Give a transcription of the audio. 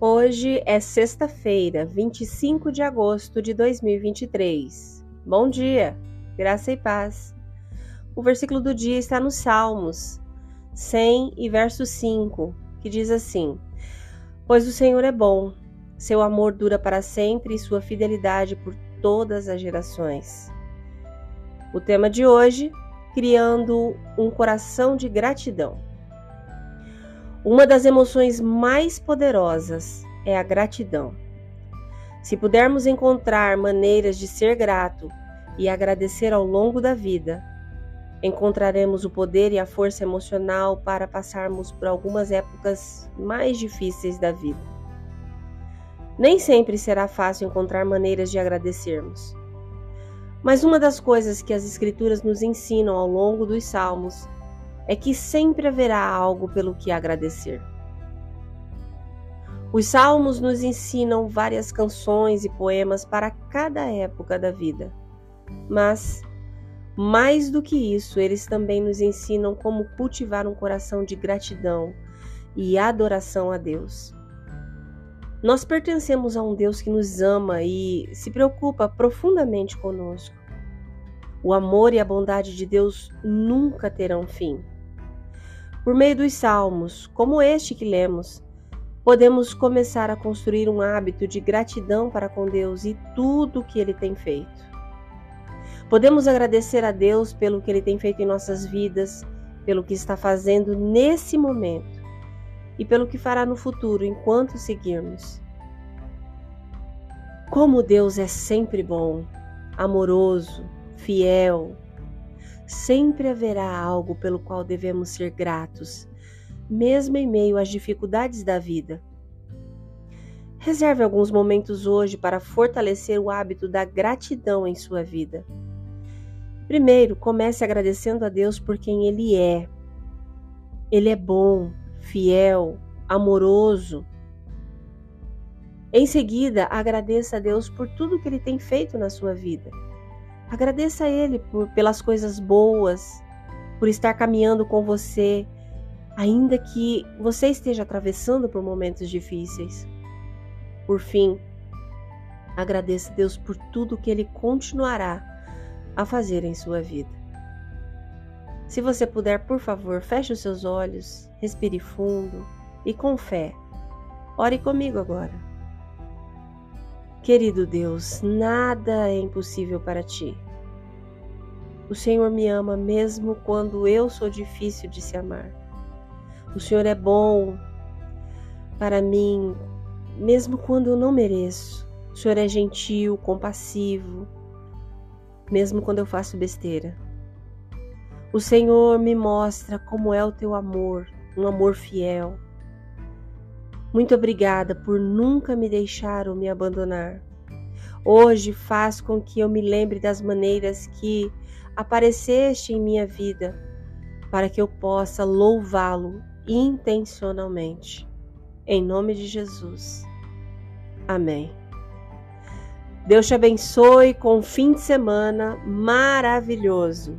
Hoje é sexta-feira, 25 de agosto de 2023. Bom dia, graça e paz. O versículo do dia está nos Salmos 100 e verso 5, que diz assim: Pois o Senhor é bom, seu amor dura para sempre e sua fidelidade por todas as gerações. O tema de hoje: criando um coração de gratidão. Uma das emoções mais poderosas é a gratidão. Se pudermos encontrar maneiras de ser grato e agradecer ao longo da vida, encontraremos o poder e a força emocional para passarmos por algumas épocas mais difíceis da vida. Nem sempre será fácil encontrar maneiras de agradecermos. Mas uma das coisas que as Escrituras nos ensinam ao longo dos Salmos é que sempre haverá algo pelo que agradecer. Os salmos nos ensinam várias canções e poemas para cada época da vida. Mas, mais do que isso, eles também nos ensinam como cultivar um coração de gratidão e adoração a Deus. Nós pertencemos a um Deus que nos ama e se preocupa profundamente conosco. O amor e a bondade de Deus nunca terão fim. Por meio dos salmos, como este que lemos, podemos começar a construir um hábito de gratidão para com Deus e tudo o que Ele tem feito. Podemos agradecer a Deus pelo que Ele tem feito em nossas vidas, pelo que está fazendo nesse momento e pelo que fará no futuro enquanto seguirmos. Como Deus é sempre bom, amoroso, fiel, sempre haverá algo pelo qual devemos ser gratos, mesmo em meio às dificuldades da vida. Reserve alguns momentos hoje para fortalecer o hábito da gratidão em sua vida. Primeiro, comece agradecendo a Deus por quem Ele é. Ele é bom, fiel, amoroso. Em seguida, agradeça a Deus por tudo que Ele tem feito na sua vida. Agradeça a Ele por, pelas coisas boas, por estar caminhando com você, ainda que você esteja atravessando por momentos difíceis. Por fim, agradeça a Deus por tudo que Ele continuará a fazer em sua vida. Se você puder, por favor, feche os seus olhos, respire fundo e com fé. Ore comigo agora. Querido Deus, nada é impossível para ti. O Senhor me ama mesmo quando eu sou difícil de se amar. O Senhor é bom para mim, mesmo quando eu não mereço. O Senhor é gentil, compassivo, mesmo quando eu faço besteira. O Senhor me mostra como é o teu amor, um amor fiel. Muito obrigada por nunca me deixar ou me abandonar. Hoje faz com que eu me lembre das maneiras que apareceste em minha vida, para que eu possa louvá-lo intencionalmente. Em nome de Jesus. Amém. Deus te abençoe com um fim de semana maravilhoso.